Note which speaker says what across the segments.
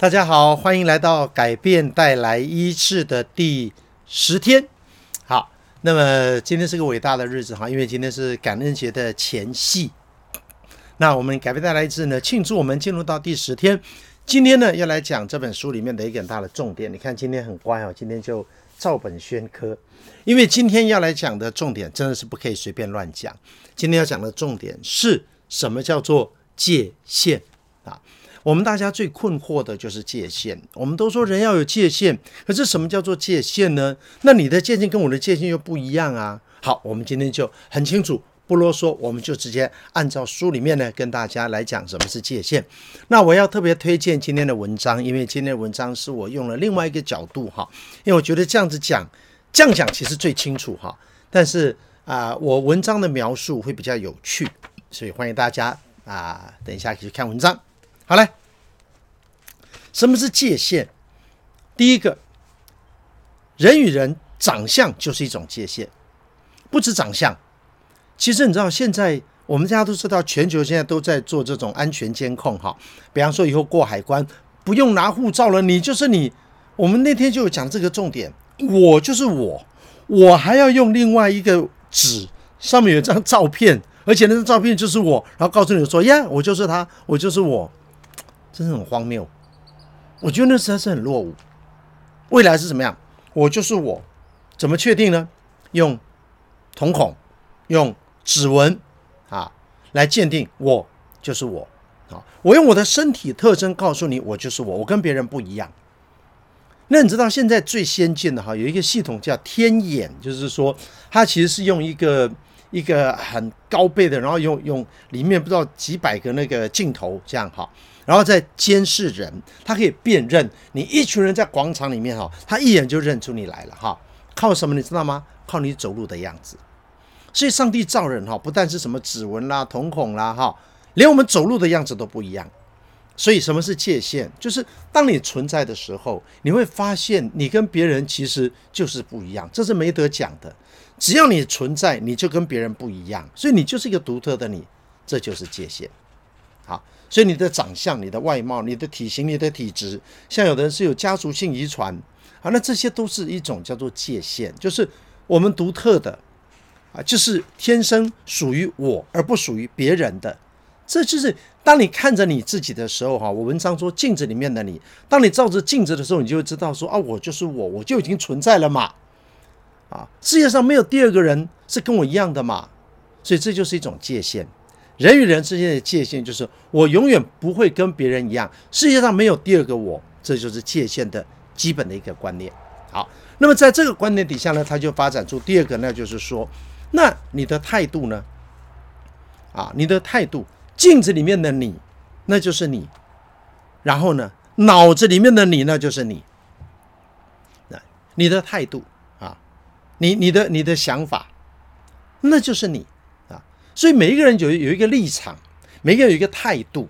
Speaker 1: 大家好，欢迎来到改变带来医治的第十天。好，那么今天是个伟大的日子哈，因为今天是感恩节的前夕。那我们改变带来医治呢，庆祝我们进入到第十天。今天呢，要来讲这本书里面的一个很大的重点。你看今天很乖哦，今天就照本宣科。因为今天要来讲的重点真的是不可以随便乱讲。今天要讲的重点是什么？叫做界限啊。我们大家最困惑的就是界限。我们都说人要有界限，可是什么叫做界限呢？那你的界限跟我的界限又不一样啊。好，我们今天就很清楚，不啰嗦，我们就直接按照书里面呢跟大家来讲什么是界限。那我要特别推荐今天的文章，因为今天的文章是我用了另外一个角度哈，因为我觉得这样子讲，这样讲其实最清楚哈。但是啊、我文章的描述会比较有趣，所以欢迎大家啊、等一下可以去看文章。好嘞，什么是界限？第一个，人与人长相就是一种界限，不止长相。其实你知道，现在我们大家都知道，全球现在都在做这种安全监控哈。比方说，以后过海关不用拿护照了，你就是你。我们那天就有讲这个重点，我就是我，我还要用另外一个纸，上面有张照片，而且那张照片就是我，然后告诉你说呀，我就是他，我就是我。真是很荒谬，我觉得那实在是很落伍。未来是怎么样？我就是我，怎么确定呢？用瞳孔、用指纹啊来鉴定，我就是我啊。我用我的身体特征告诉你，我就是我，我跟别人不一样。那你知道现在最先进的哈，有一个系统叫天眼，就是说它其实是用一个一个很高倍的，然后用用里面不知道几百个那个镜头这样哈。然后再监视人，他可以辨认你一群人在广场里面哈，他一眼就认出你来了哈。靠什么你知道吗？靠你走路的样子。所以上帝造人哈，不但是什么指纹啦、瞳孔啦哈，连我们走路的样子都不一样。所以什么是界限？就是当你存在的时候，你会发现你跟别人其实就是不一样，这是没得讲的。只要你存在，你就跟别人不一样，所以你就是一个独特的你，这就是界限。好，所以你的长相、你的外貌、你的体型、你的体质，像有的人是有家族性遗传啊，那这些都是一种叫做界限，就是我们独特的啊，就是天生属于我而不属于别人的。这就是当你看着你自己的时候，哈，我文章说镜子里面的你，当你照着镜子的时候，你就会知道说啊，我就是我，我就已经存在了嘛，啊，世界上没有第二个人是跟我一样的嘛，所以这就是一种界限。人与人之间的界限就是我永远不会跟别人一样，世界上没有第二个我，这就是界限的基本的一个观念。好，那么在这个观念底下呢，它就发展出第二个，那就是说，那你的态度呢？啊，你的态度，镜子里面的你，那就是你；然后呢，脑子里面的你，那就是你。那你的态度啊，你你的你的想法，那就是你。所以每一个人有有一个立场，每个人有一个态度，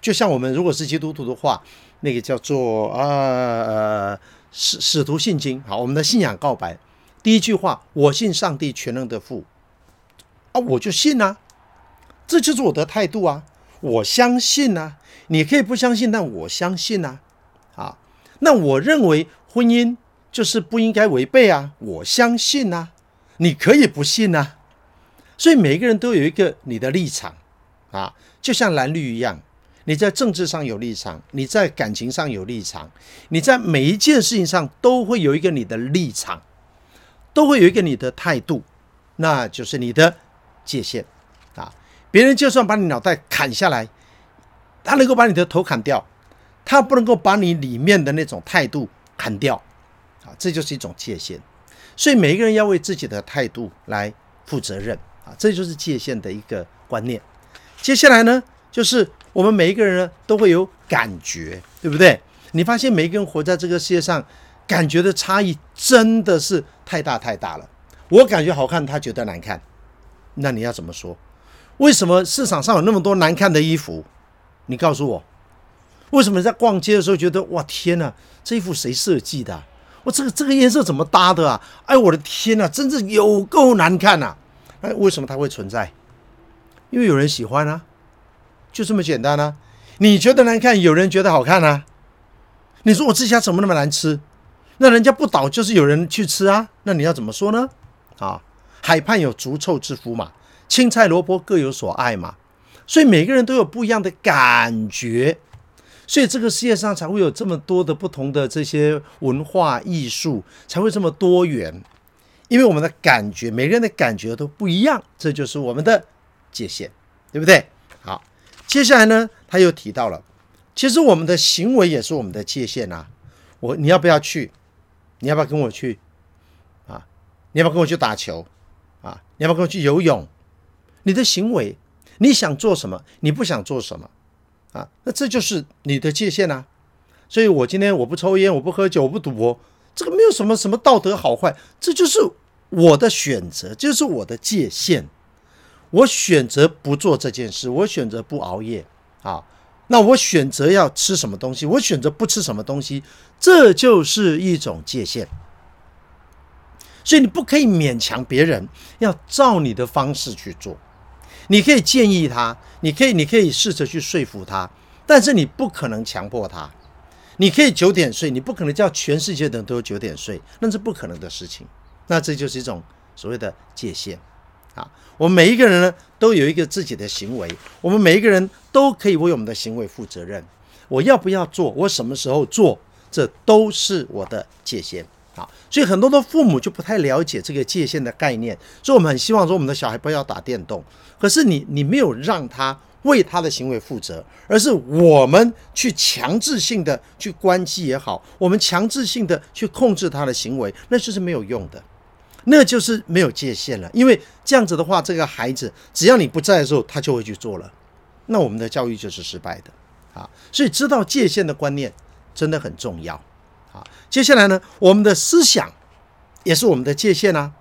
Speaker 1: 就像我们如果是基督徒的话，那个叫做呃使使徒信经，好，我们的信仰告白，第一句话，我信上帝全能的父，啊，我就信啊，这就是我的态度啊，我相信啊，你可以不相信，但我相信啊，啊，那我认为婚姻就是不应该违背啊，我相信啊，你可以不信啊。所以每一个人都有一个你的立场啊，就像蓝绿一样，你在政治上有立场，你在感情上有立场，你在每一件事情上都会有一个你的立场，都会有一个你的态度，那就是你的界限啊。别人就算把你脑袋砍下来，他能够把你的头砍掉，他不能够把你里面的那种态度砍掉啊。这就是一种界限。所以每一个人要为自己的态度来负责任。啊这就是界限的一个观念。接下来呢，就是我们每一个人呢都会有感觉，对不对？你发现每一个人活在这个世界上，感觉的差异真的是太大太大了。我感觉好看，他觉得难看，那你要怎么说？为什么市场上有那么多难看的衣服？你告诉我，为什么在逛街的时候觉得哇天哪，这衣服谁设计的？我这个这个颜色怎么搭的啊？哎，我的天哪，真是有够难看呐！哎，为什么它会存在？因为有人喜欢啊，就这么简单啊。你觉得难看，有人觉得好看啊。你说我这家怎么那么难吃？那人家不倒就是有人去吃啊？那你要怎么说呢？啊，海畔有足臭之夫嘛，青菜萝卜各有所爱嘛。所以每个人都有不一样的感觉，所以这个世界上才会有这么多的不同的这些文化艺术，才会这么多元。因为我们的感觉，每个人的感觉都不一样，这就是我们的界限，对不对？好，接下来呢，他又提到了，其实我们的行为也是我们的界限啊。我，你要不要去？你要不要跟我去？啊，你要不要跟我去打球？啊，你要不要跟我去游泳？你的行为。你想做什么？你不想做什么？啊，那这就是你的界限啊。所以我今天我不抽烟，我不喝酒，我不赌博，这个没有什么什么道德好坏，这就是我的选择，就是我的界限。我选择不做这件事，我选择不熬夜啊。那我选择要吃什么东西，我选择不吃什么东西，这就是一种界限。所以你不可以勉强别人，要照你的方式去做。你可以建议他，你可以，你可以试着去说服他，但是你不可能强迫他。你可以九点睡，你不可能叫全世界的人都九点睡，那是不可能的事情。那这就是一种所谓的界限啊。我们每一个人呢，都有一个自己的行为，我们每一个人都可以为我们的行为负责任。我要不要做？我什么时候做？这都是我的界限。啊，所以很多的父母就不太了解这个界限的概念，所以我们很希望说我们的小孩不要打电动。可是你你没有让他为他的行为负责，而是我们去强制性的去关机也好，我们强制性的去控制他的行为，那就是没有用的，那就是没有界限了。因为这样子的话，这个孩子只要你不在的时候，他就会去做了，那我们的教育就是失败的啊。所以知道界限的观念真的很重要。啊，接下来呢，我们的思想也是我们的界限啊！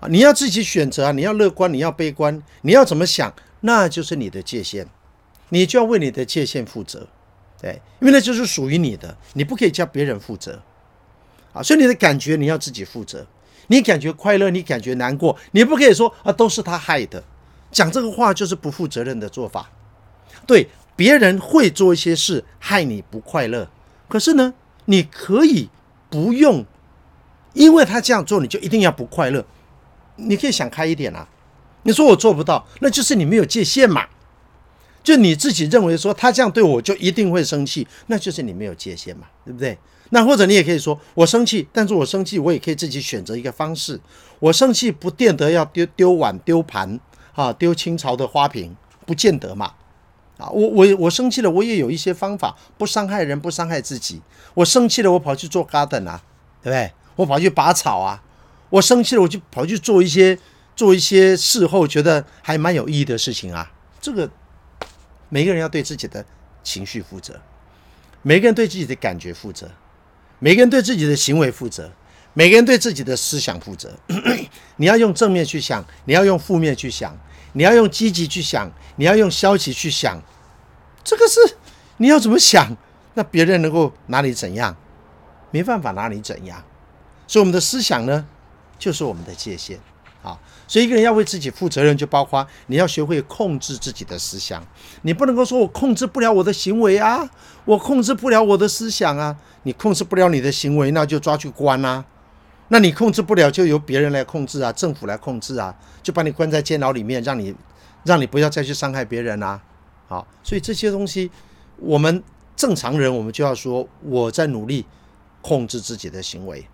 Speaker 1: 啊，你要自己选择啊，你要乐观，你要悲观，你要怎么想，那就是你的界限，你就要为你的界限负责，对，因为那就是属于你的，你不可以叫别人负责啊。所以你的感觉你要自己负责，你感觉快乐，你感觉难过，你不可以说啊，都是他害的，讲这个话就是不负责任的做法。对，别人会做一些事害你不快乐，可是呢，你可以不用，因为他这样做，你就一定要不快乐。你可以想开一点啊。你说我做不到，那就是你没有界限嘛。就你自己认为说他这样对我就一定会生气，那就是你没有界限嘛，对不对？那或者你也可以说我生气，但是我生气我也可以自己选择一个方式。我生气不见得要丢丢碗丢盘啊，丢清朝的花瓶，不见得嘛。啊，我我我生气了，我也有一些方法，不伤害人，不伤害自己。我生气了，我跑去做 garden 啊，对不对？我跑去拔草啊。我生气了，我就跑去做一些做一些事后觉得还蛮有意义的事情啊。这个每个人要对自己的情绪负责，每个人对自己的感觉负责，每个人对自己的行为负责，每个人对自己的思想负责。你要用正面去想，你要用负面去想。你要用积极去想，你要用消极去想，这个是你要怎么想？那别人能够拿你怎样？没办法拿你怎样。所以我们的思想呢，就是我们的界限啊。所以一个人要为自己负责任，就包括你要学会控制自己的思想。你不能够说我控制不了我的行为啊，我控制不了我的思想啊。你控制不了你的行为，那就抓去关啊。那你控制不了，就由别人来控制啊，政府来控制啊，就把你关在监牢里面，让你，让你不要再去伤害别人啊。好，所以这些东西，我们正常人，我们就要说，我在努力控制自己的行为，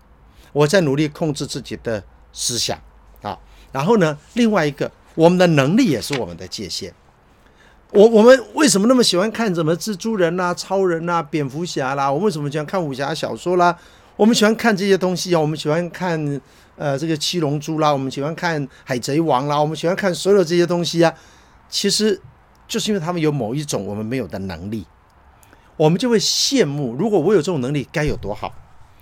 Speaker 1: 我在努力控制自己的思想。然后呢，另外一个，我们的能力也是我们的界限。我我们为什么那么喜欢看什么蜘蛛人啦、超人啦、蝙蝠侠啦？我们为什么喜欢看武侠小说啦？我们喜欢看这些东西啊，我们喜欢看呃这个七龙珠啦，我们喜欢看海贼王啦，我们喜欢看所有这些东西啊，其实就是因为他们有某一种我们没有的能力，我们就会羡慕。如果我有这种能力，该有多好！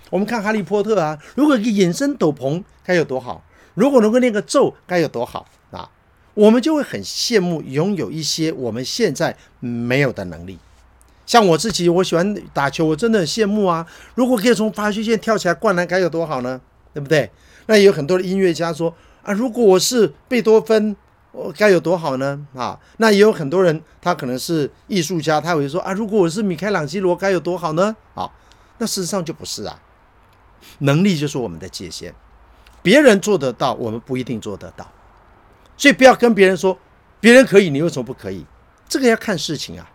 Speaker 1: 我们看哈利波特啊，如果一个隐身斗篷该有多好！如果能够练个咒该有多好啊！我们就会很羡慕拥有一些我们现在没有的能力。像我自己，我喜欢打球，我真的很羡慕啊！如果可以从罚球线跳起来灌篮，该有多好呢？对不对？那也有很多的音乐家说啊，如果我是贝多芬，我该有多好呢？啊，那也有很多人，他可能是艺术家，他会说啊，如果我是米开朗基罗，该有多好呢？啊，那事实上就不是啊。能力就是我们的界限，别人做得到，我们不一定做得到。所以不要跟别人说，别人可以，你为什么不可以？这个要看事情啊。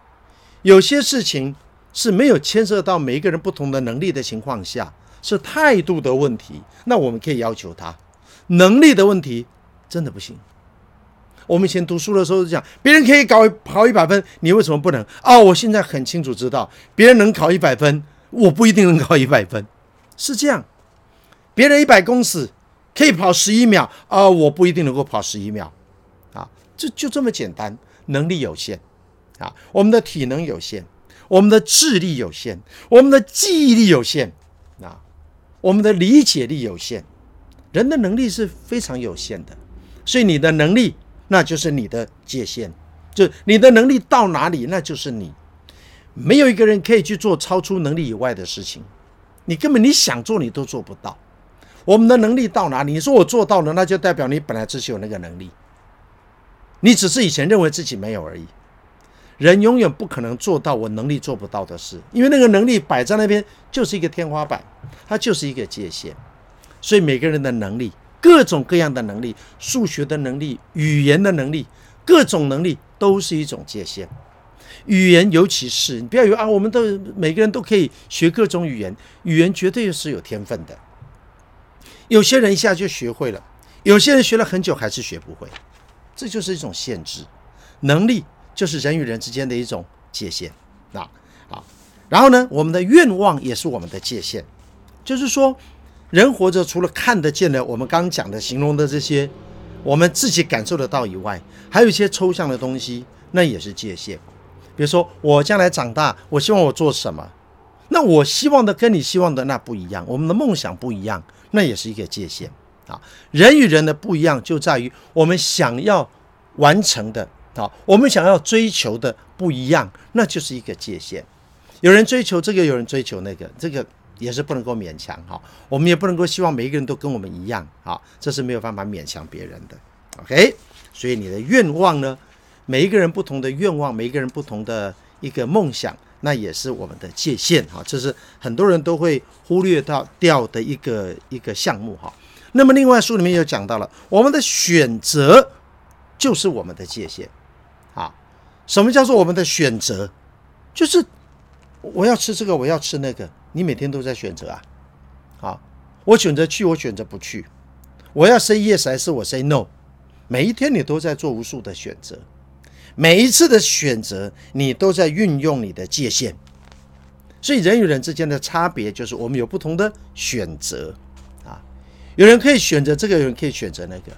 Speaker 1: 有些事情是没有牵涉到每一个人不同的能力的情况下，是态度的问题，那我们可以要求他。能力的问题真的不行。我们以前读书的时候是讲，别人可以考考一百分，你为什么不能？哦，我现在很清楚知道，别人能考一百分，我不一定能考一百分，是这样。别人一百公尺可以跑十一秒，啊，我不一定能够跑十一秒，啊，这就这么简单，能力有限，啊，我们的体能有限，我们的智力有限，我们的记忆力有限，啊，我们的理解力有限。人的能力是非常有限的，所以你的能力那就是你的界限，就你的能力到哪里，那就是你。没有一个人可以去做超出能力以外的事情，你根本你想做你都做不到。我们的能力到哪里？你说我做到了，那就代表你本来就是有那个能力，你只是以前认为自己没有而已。人永远不可能做到我能力做不到的事，因为那个能力摆在那边就是一个天花板，它就是一个界限。所以每个人的能力，各种各样的能力，数学的能力、语言的能力，各种能力都是一种界限。语言尤其是，你不要以为啊，我们都每个人都可以学各种语言，语言绝对是有天分的。有些人一下就学会了，有些人学了很久还是学不会，这就是一种限制。能力就是人与人之间的一种界限。那好，然后呢，我们的愿望也是我们的界限，就是说。人活着，除了看得见的，我们刚刚讲的、形容的这些，我们自己感受得到以外，还有一些抽象的东西，那也是界限。比如说，我将来长大，我希望我做什么？那我希望的跟你希望的那不一样，我们的梦想不一样，那也是一个界限啊。人与人的不一样，就在于我们想要完成的啊，我们想要追求的不一样，那就是一个界限。有人追求这个，有人追求那个，这个。也是不能够勉强哈，我们也不能够希望每一个人都跟我们一样哈，这是没有办法勉强别人的。OK，所以你的愿望呢，每一个人不同的愿望，每一个人不同的一个梦想，那也是我们的界限哈，这是很多人都会忽略到掉的一个一个项目哈。那么另外书里面又讲到了，我们的选择就是我们的界限啊。什么叫做我们的选择？就是我要吃这个，我要吃那个。你每天都在选择啊，啊，我选择去，我选择不去，我要 say yes 还是我 say no？每一天你都在做无数的选择，每一次的选择你都在运用你的界限，所以人与人之间的差别就是我们有不同的选择啊，有人可以选择这个，有人可以选择那个，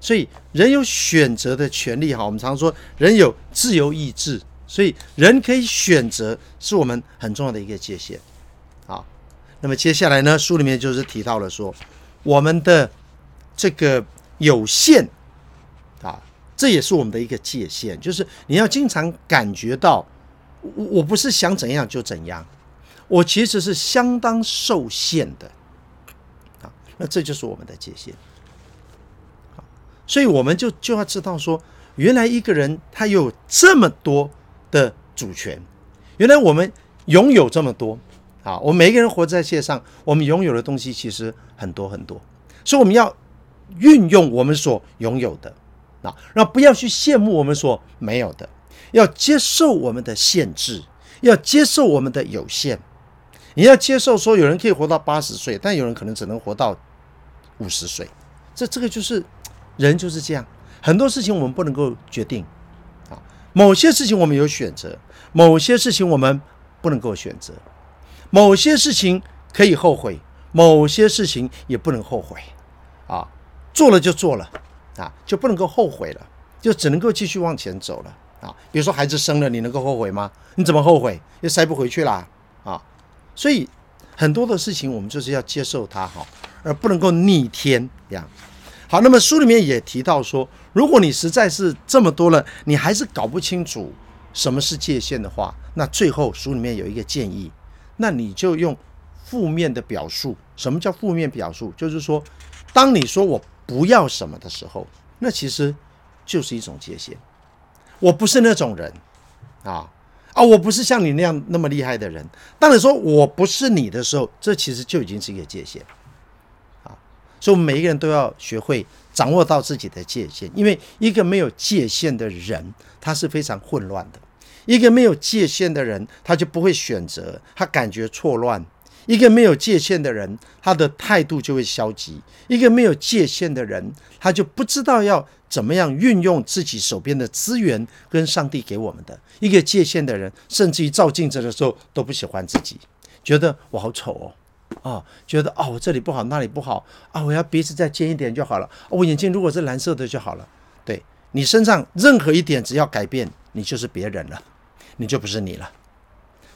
Speaker 1: 所以人有选择的权利哈。我们常说人有自由意志，所以人可以选择是我们很重要的一个界限。好那么接下来呢，书里面就是提到了说，我们的这个有限，这也是我们的一个界限，就是你要经常感觉到，我我不是想怎样就怎样，我其实是相当受限的啊。那这就是我们的界限。所以我们就就要知道说，原来一个人他有这么多的主权，原来我们拥有这么多。啊，我们每个人活在世界上，我们拥有的东西其实很多很多，所以我们要运用我们所拥有的，啊，那不要去羡慕我们所没有的，要接受我们的限制，要接受我们的有限。你要接受说，有人可以活到八十岁，但有人可能只能活到五十岁，这这个就是人就是这样，很多事情我们不能够决定，啊，某些事情我们有选择，某些事情我们不能够选择。某些事情可以后悔，某些事情也不能后悔，啊，做了就做了，就不能够后悔了，就只能够继续往前走了，啊，比如说孩子生了，你能够后悔吗？你怎么后悔？又塞不回去啦，啊，所以很多的事情我们就是要接受它，哈，而不能够逆天这样。好，那么书里面也提到说，如果你实在是这么多了，你还是搞不清楚什么是界限的话，那最后书里面有一个建议。那你就用负面的表述。什么叫负面表述？就是说，当你说我不要什么的时候，那其实就是一种界限。我不是那种人啊啊，我不是像你那样那么厉害的人。当你说我不是你的时候，这其实就已经是一个界限啊。所以，我们每一个人都要学会掌握到自己的界限，因为一个没有界限的人，他是非常混乱的。一个没有界限的人，他就不会选择，他感觉错乱。一个没有界限的人，他的态度就会消极；一个没有界限的人，他就不知道要怎么样运用自己手边的资源跟上帝给我们的。一个界限的人，甚至于照镜子的时候都不喜欢自己，觉得我好丑哦，啊，觉得哦，我这里不好，那里不好啊，我要鼻子再尖一点就好了，我眼睛如果是蓝色的就好了。对，你身上任何一点只要改变，你就是别人了，你就不是你了。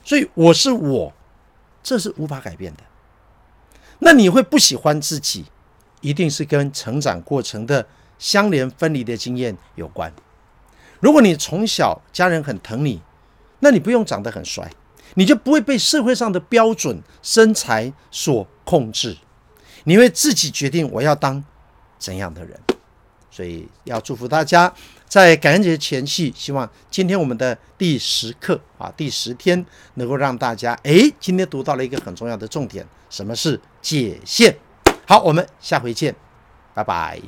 Speaker 1: 所以我是我。这是无法改变的。那你会不喜欢自己，一定是跟成长过程的相连分离的经验有关。如果你从小家人很疼你，那你不用长得很帅，你就不会被社会上的标准身材所控制。你会自己决定我要当怎样的人。所以要祝福大家。在感恩节前夕，希望今天我们的第十课啊，第十天能够让大家诶，今天读到了一个很重要的重点，什么是界限？好，我们下回见，拜拜。